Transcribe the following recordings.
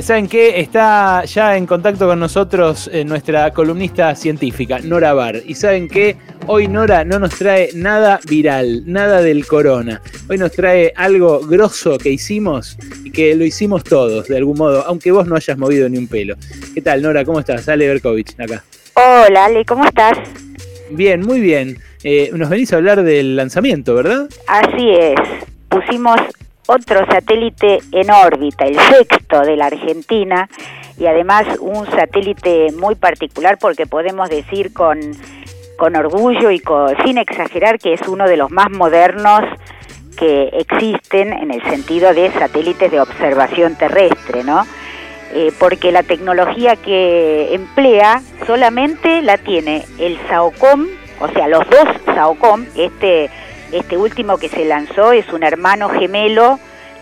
¿Saben qué? Está ya en contacto con nosotros eh, nuestra columnista científica, Nora Bar. Y ¿saben qué? Hoy Nora no nos trae nada viral, nada del corona. Hoy nos trae algo grosso que hicimos y que lo hicimos todos, de algún modo, aunque vos no hayas movido ni un pelo. ¿Qué tal, Nora? ¿Cómo estás? Ale Berkovich, acá. Hola, Ale, ¿cómo estás? Bien, muy bien. Eh, nos venís a hablar del lanzamiento, ¿verdad? Así es. Pusimos otro satélite en órbita, el sexto de la Argentina, y además un satélite muy particular porque podemos decir con, con orgullo y sin exagerar que es uno de los más modernos que existen en el sentido de satélites de observación terrestre, ¿no? Eh, porque la tecnología que emplea solamente la tiene el SAOCOM, o sea, los dos SAOCOM, este este último que se lanzó es un hermano gemelo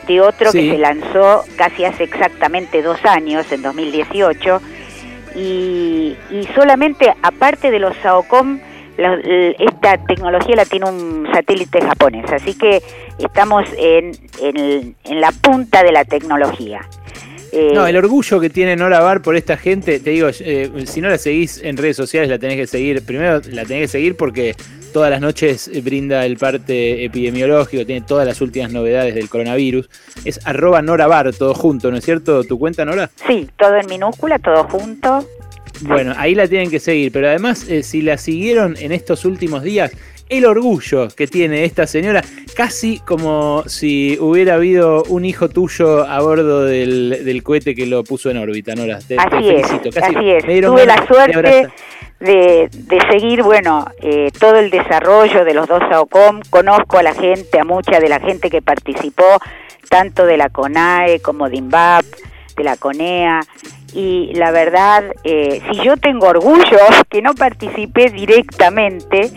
de otro que se lanzó casi hace exactamente dos años, en 2018, y, y solamente aparte de los SAOCOM, esta tecnología la tiene un satélite japonés, así que estamos en, en la punta de la tecnología. Eh, no, el orgullo que tiene Nora Bar por esta gente, te digo, eh, si no la seguís en redes sociales, la tenés que seguir. Primero la tenés que seguir porque todas las noches brinda el parte epidemiológico, tiene todas las últimas novedades del coronavirus. Es arroba Nora Bar, todo junto, ¿no es cierto? ¿Tu cuenta, Nora? Sí, todo en minúscula, todo junto. Bueno, ahí la tienen que seguir, pero además, eh, si la siguieron en estos últimos días, el orgullo que tiene esta señora, casi como si hubiera habido un hijo tuyo a bordo del, cohete que lo puso en órbita, Nora. Te, así felicito. Es, así es. Tuve la suerte de, seguir, bueno, eh, todo el desarrollo de los dos AOCOM. Conozco a la gente, a mucha de la gente que participó, tanto de la CONAE como de INVAP, de la CONEA y la verdad, eh, si yo tengo orgullo que no participé directamente,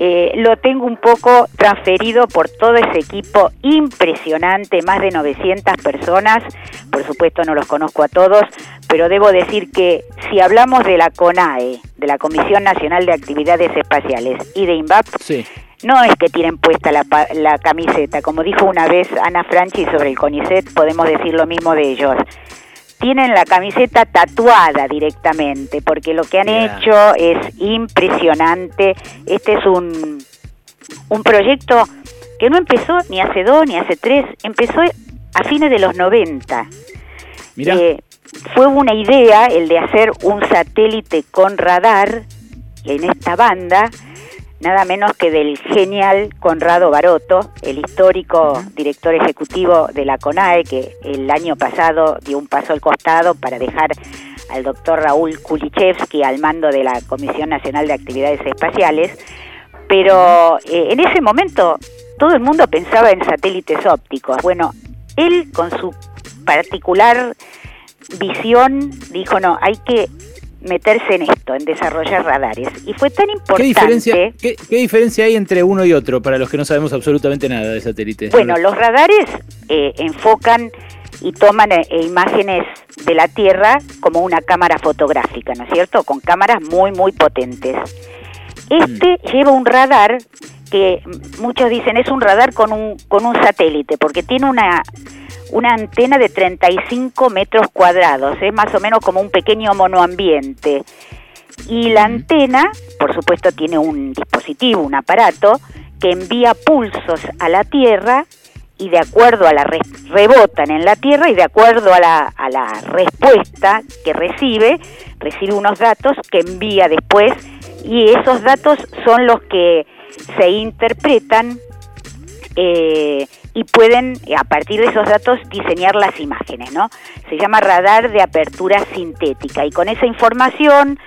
eh, lo tengo un poco transferido por todo ese equipo impresionante, más de 900 personas, por supuesto no los conozco a todos, pero debo decir que si hablamos de la CONAE, de la Comisión Nacional de Actividades Espaciales y de INVAP, no es que tienen puesta la, la camiseta, como dijo una vez Ana Franchi sobre el CONICET, podemos decir lo mismo de ellos. Tienen la camiseta tatuada directamente, porque lo que han hecho es impresionante. Este es un, un proyecto que no empezó ni hace dos ni hace tres, empezó a fines de los 90. Eh, fue una idea el de hacer un satélite con radar en esta banda nada menos que del genial Conrado Baroto, el histórico director ejecutivo de la CONAE, que el año pasado dio un paso al costado para dejar al doctor Raúl Kulichevsky al mando de la Comisión Nacional de Actividades Espaciales, pero eh, en ese momento todo el mundo pensaba en satélites ópticos. Bueno, él con su particular visión dijo, no, hay que meterse en esto, en desarrollar radares. Y fue tan importante... ¿Qué diferencia, hay entre uno y otro para los que no sabemos absolutamente nada de satélites? Bueno, los radares eh, enfocan y toman eh, imágenes de la Tierra como una cámara fotográfica, ¿no es cierto? Con cámaras muy, muy potentes. Este mm. lleva un radar que muchos dicen es un radar con un, con un satélite, porque tiene una una antena de 35 metros cuadrados, es más o menos como un pequeño monoambiente. Y la antena, por supuesto, tiene un dispositivo, un aparato, que envía pulsos a la Tierra y de acuerdo a la rebotan en la Tierra y de acuerdo a la, a la respuesta que recibe, recibe unos datos que envía después y esos datos son los que se interpretan eh, y pueden, a partir de esos datos, diseñar las imágenes, ¿no? Se llama radar de apertura sintética y con esa información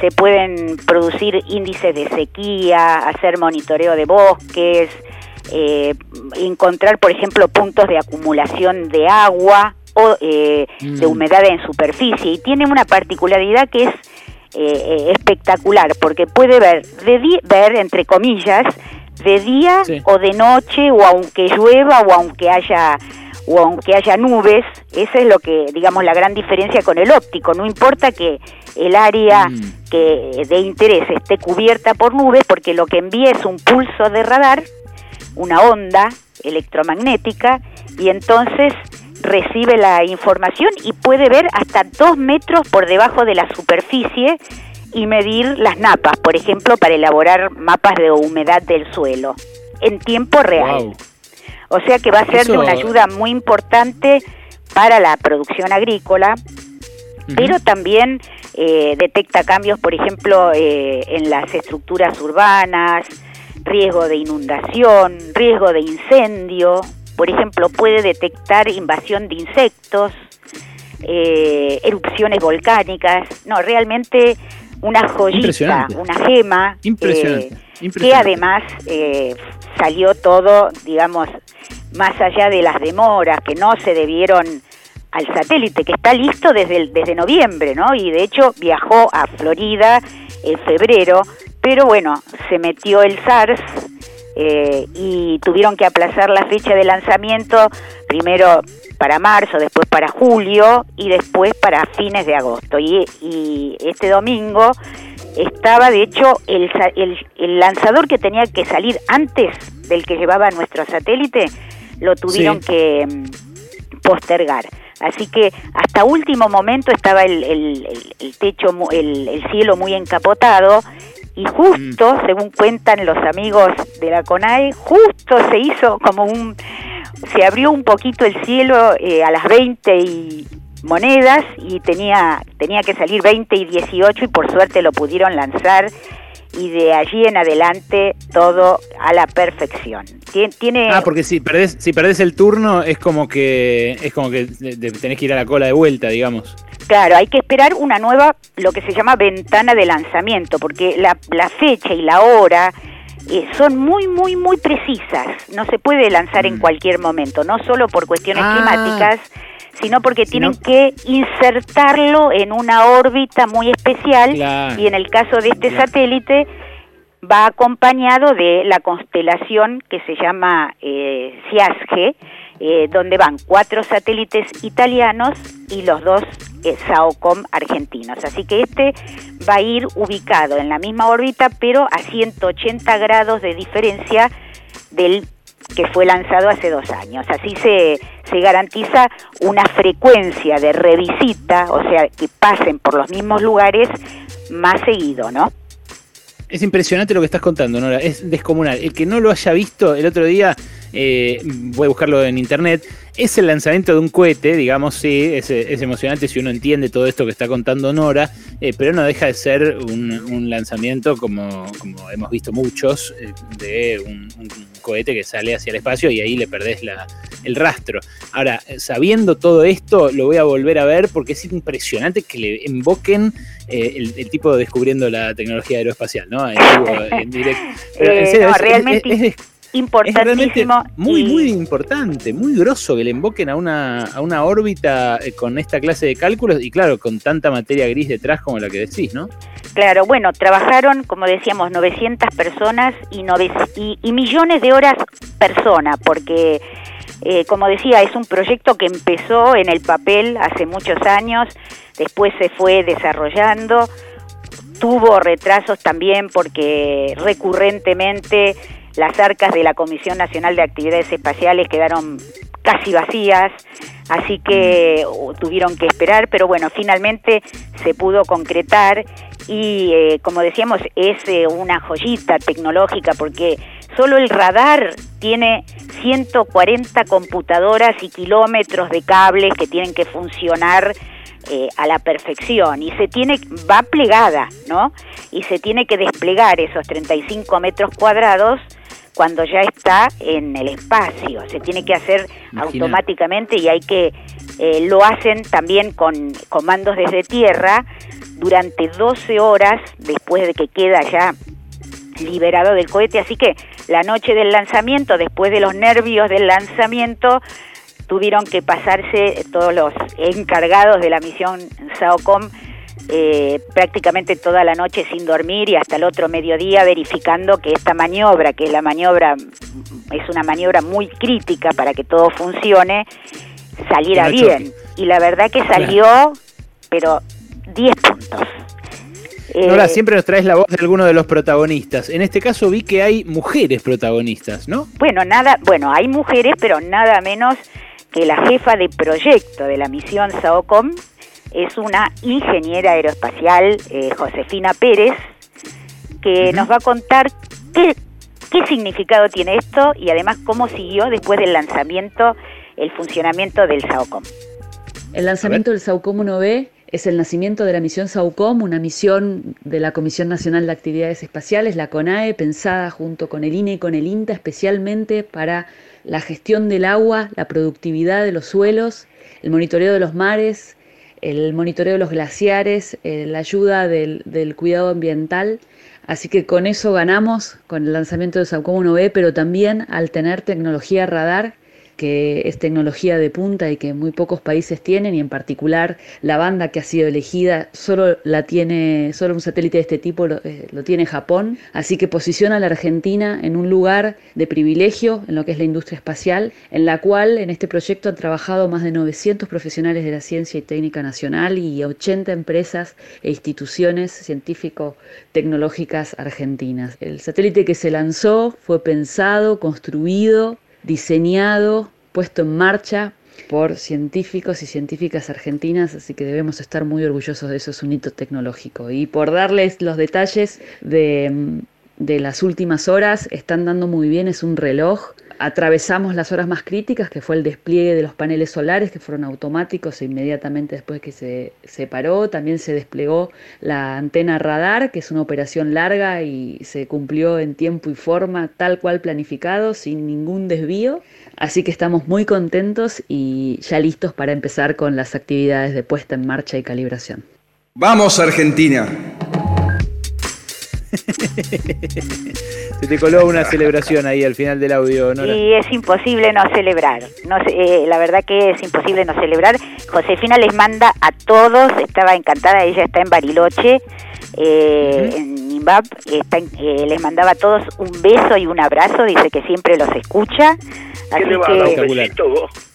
se pueden producir índices de sequía, hacer monitoreo de bosques, eh, encontrar, por ejemplo, puntos de acumulación de agua o eh, de mm. humedad en superficie y tiene una particularidad que es eh, espectacular porque puede ver, de ver entre comillas, de día o de noche o aunque llueva o aunque haya o aunque haya nubes, esa es lo que digamos la gran diferencia con el óptico, no importa que el área mm. que de interés esté cubierta por nubes porque lo que envía es un pulso de radar, una onda electromagnética y entonces recibe la información y puede ver hasta dos metros por debajo de la superficie y medir las napas, por ejemplo, para elaborar mapas de humedad del suelo en tiempo real. O sea que va a ser de una ayuda muy importante para la producción agrícola, pero también eh, detecta cambios, por ejemplo, eh, en las estructuras urbanas, riesgo de inundación, riesgo de incendio, por ejemplo, puede detectar invasión de insectos, eh, erupciones volcánicas, no, realmente una joyita, una gema, que además salió todo, digamos, más allá de las demoras que no se debieron al satélite, que está listo desde, desde noviembre, ¿no? Y de hecho viajó a Florida en febrero, pero bueno, se metió el SARS eh, y tuvieron que aplazar la fecha de lanzamiento, primero para marzo, después para julio y después para fines de agosto. Y, y este domingo estaba, de hecho, el, el, el lanzador que tenía que salir antes del que llevaba nuestro satélite, lo tuvieron que mm, postergar. Así que hasta último momento estaba el, el, techo, el, el, cielo muy encapotado y justo, mm. según cuentan los amigos de la CONAE, justo se hizo como un, se abrió un poquito el cielo eh, a las 20 y monedas y tenía, tenía que salir 20 y 18 y por suerte lo pudieron lanzar y de allí en adelante todo a la perfección. Tiene, ah, porque si perdés, si perdés el turno es como que es como que tenés que ir a la cola de vuelta, digamos. Claro, hay que esperar una nueva, lo que se llama ventana de lanzamiento, porque la, la fecha y la hora eh, son muy, muy, muy precisas. No se puede lanzar en mm. cualquier momento, no solo por cuestiones ah. climáticas, sino porque tienen que insertarlo en una órbita muy especial y en el caso de este satélite va acompañado de la constelación que se llama eh, eh, donde van cuatro satélites italianos y los dos SAOCOM argentinos. Así que este va a ir ubicado en la misma órbita, pero a 180 grados de diferencia del que fue lanzado hace dos años. Así se, se garantiza una frecuencia de revisita, o sea, que pasen por los mismos lugares más seguido, ¿no? Es impresionante lo que estás contando, Nora, es descomunal. El que no lo haya visto el otro día, eh, voy a buscarlo en internet, es el lanzamiento de un cohete, digamos, sí, es, emocionante si uno entiende todo esto que está contando Nora, eh, pero no deja de ser un, lanzamiento como, como, hemos visto muchos, eh, de un, cohete que sale hacia el espacio y ahí le perdés la, el rastro. Ahora, sabiendo todo esto, lo voy a volver a ver porque es impresionante que le invoquen eh, el, tipo descubriendo la tecnología aeroespacial, ¿no? En, directo. realmente importantísimo. muy, muy importante, muy grosso que le invoquen a una, a una órbita eh, con esta clase de cálculos y claro, con tanta materia gris detrás como la que decís, ¿no? Claro, bueno, trabajaron, como decíamos, 900 personas y, y, millones de horas persona, porque, eh, como decía, es un proyecto que empezó en el papel hace muchos años, después se fue desarrollando, tuvo retrasos también porque recurrentemente las arcas de la Comisión Nacional de Actividades Espaciales quedaron casi vacías, así que uh, tuvieron que esperar, pero bueno, finalmente se pudo concretar y eh, como decíamos es eh, una joyita tecnológica porque solo el radar tiene 140 computadoras y kilómetros de cables que tienen que funcionar eh, a la perfección y se tiene va plegada, ¿no? Y se tiene que desplegar esos 35 metros cuadrados cuando ya está en el espacio. Se tiene que hacer automáticamente y hay que, eh, lo hacen también con comandos desde tierra durante 12 horas después de que queda ya liberado del cohete. Así que la noche del lanzamiento, después de los nervios del lanzamiento, tuvieron que pasarse todos los encargados de la misión SAOCOM eh, prácticamente toda la noche sin dormir y hasta el otro mediodía verificando que esta maniobra, que es la maniobra, es una maniobra muy crítica para que todo funcione, saliera bien. Y la verdad que salió, pero 10 puntos. Ahora, eh, siempre nos traes la voz de alguno de los protagonistas. En este caso vi que hay mujeres protagonistas, ¿no? Bueno, nada, bueno, hay mujeres, pero nada menos que la jefa de proyecto de la misión SAOCOM es una ingeniera aeroespacial, eh, Josefina Pérez, que nos va a contar qué, qué significado tiene esto y además cómo siguió después del lanzamiento el funcionamiento del SAOCOM. El lanzamiento del SAOCOM 1B es el nacimiento de la misión SAUCOM, una misión de la Comisión Nacional de Actividades Espaciales, la CONAE, pensada junto con el INE y con el INTA especialmente para la gestión del agua, la productividad de los suelos, el monitoreo de los mares, el monitoreo de los glaciares, eh, la ayuda del, cuidado ambiental. Así que con eso ganamos con el lanzamiento de SAUCOM 1B, pero también al tener tecnología radar que es tecnología de punta y que muy pocos países tienen y en particular la banda que ha sido elegida solo la tiene, solo un satélite de este tipo lo, eh, tiene Japón, así que posiciona a la Argentina en un lugar de privilegio en lo que es la industria espacial, en la cual en este proyecto han trabajado más de 900 profesionales de la ciencia y técnica nacional y 80 empresas e instituciones científico-tecnológicas argentinas. El satélite que se lanzó fue pensado, construido diseñado, puesto en marcha por científicos y científicas argentinas, así que debemos estar muy orgullosos de eso, es un hito tecnológico. Y por darles los detalles de, de las últimas horas, están dando muy bien, es un reloj atravesamos las horas más críticas, que fue el despliegue de los paneles solares, que fueron automáticos e inmediatamente después que se separó. También se desplegó la antena radar, que es una operación larga y se cumplió en tiempo y forma tal cual planificado, sin ningún desvío. Así que estamos muy contentos y ya listos para empezar con las actividades de puesta en marcha y calibración. Vamos Argentina. Se te coló una celebración ahí al final del audio, ¿no? Y es imposible no celebrar. No, eh, la verdad que es imposible no celebrar. Josefina les manda a todos, estaba encantada, ella está en Bariloche, eh, en Nimbab, eh, les mandaba a todos un beso y un abrazo, dice que siempre los escucha. Así le que, un besito vos?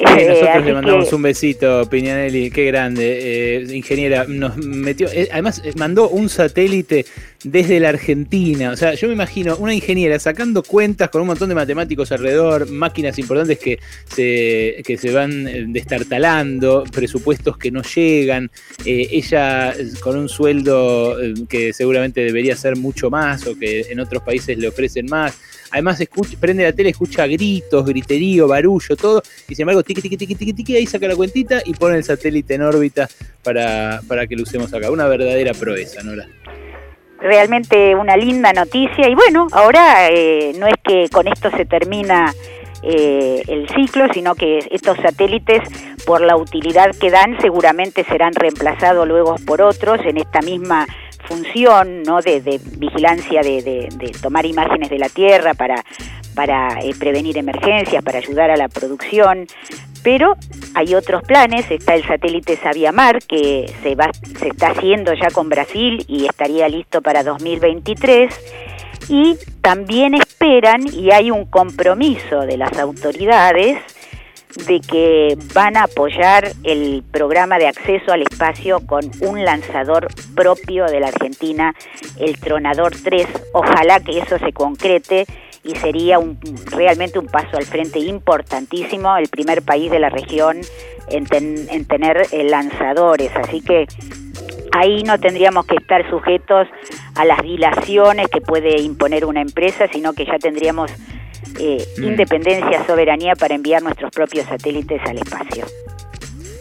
Nosotros le mandamos un besito, Piñanelli, qué grande. Eh, ingeniera, nos metió. Eh, además, eh, mandó un satélite desde la Argentina. O sea, yo me imagino una ingeniera sacando cuentas con un montón de matemáticos alrededor, máquinas importantes que se, que se van destartalando, presupuestos que no llegan. ella con un sueldo que seguramente debería ser mucho más o que en otros países le ofrecen más Además, escucha, prende la tele, escucha gritos, griterío, barullo, todo. Y sin embargo, tiqui, tiqui, tiqui, tiqui, tiqui, ahí saca la cuentita y pone el satélite en órbita para, para que lo usemos acá. Una verdadera proeza, Nora realmente una linda noticia y bueno, ahora eh, no es que con esto se termina eh, el ciclo, sino que estos satélites, por la utilidad que dan, seguramente serán reemplazados luego por otros en esta misma función ¿no? de, vigilancia, de, tomar imágenes de la Tierra para, para eh, prevenir emergencias, para ayudar a la producción, pero hay otros planes, está el satélite Saviamar que se, va, se está haciendo ya con Brasil y estaría listo para 2023, y también esperan, y hay un compromiso de las autoridades, de que van a apoyar el programa de acceso al espacio con un lanzador propio de la Argentina, el Tronador 3. Ojalá que eso se concrete y sería un, realmente un paso al frente importantísimo, el primer país de la región en, en tener eh, lanzadores. Así que ahí no tendríamos que estar sujetos a las dilaciones que puede imponer una empresa, sino que ya tendríamos eh, mm. independencia, soberanía para enviar nuestros propios satélites al espacio.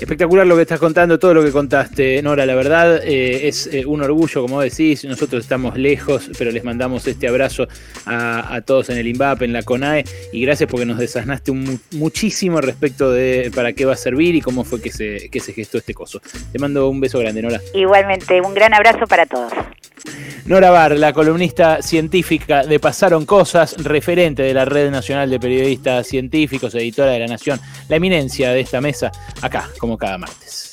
Espectacular lo que estás contando, todo lo que contaste, Nora. La verdad eh, es eh, un orgullo, como decís. Nosotros estamos lejos, pero les mandamos este abrazo a, todos en el INVAP, en la CONAE. Y gracias porque nos desasnaste muchísimo respecto de para qué va a servir y cómo fue que se, que se gestó este coso. Te mando un beso grande, Nora. Igualmente, un gran abrazo para todos. Nora Bar, la columnista científica de Pasaron Cosas, referente de la Red Nacional de Periodistas Científicos, editora de La Nación, la eminencia de esta mesa, acá, como cada martes.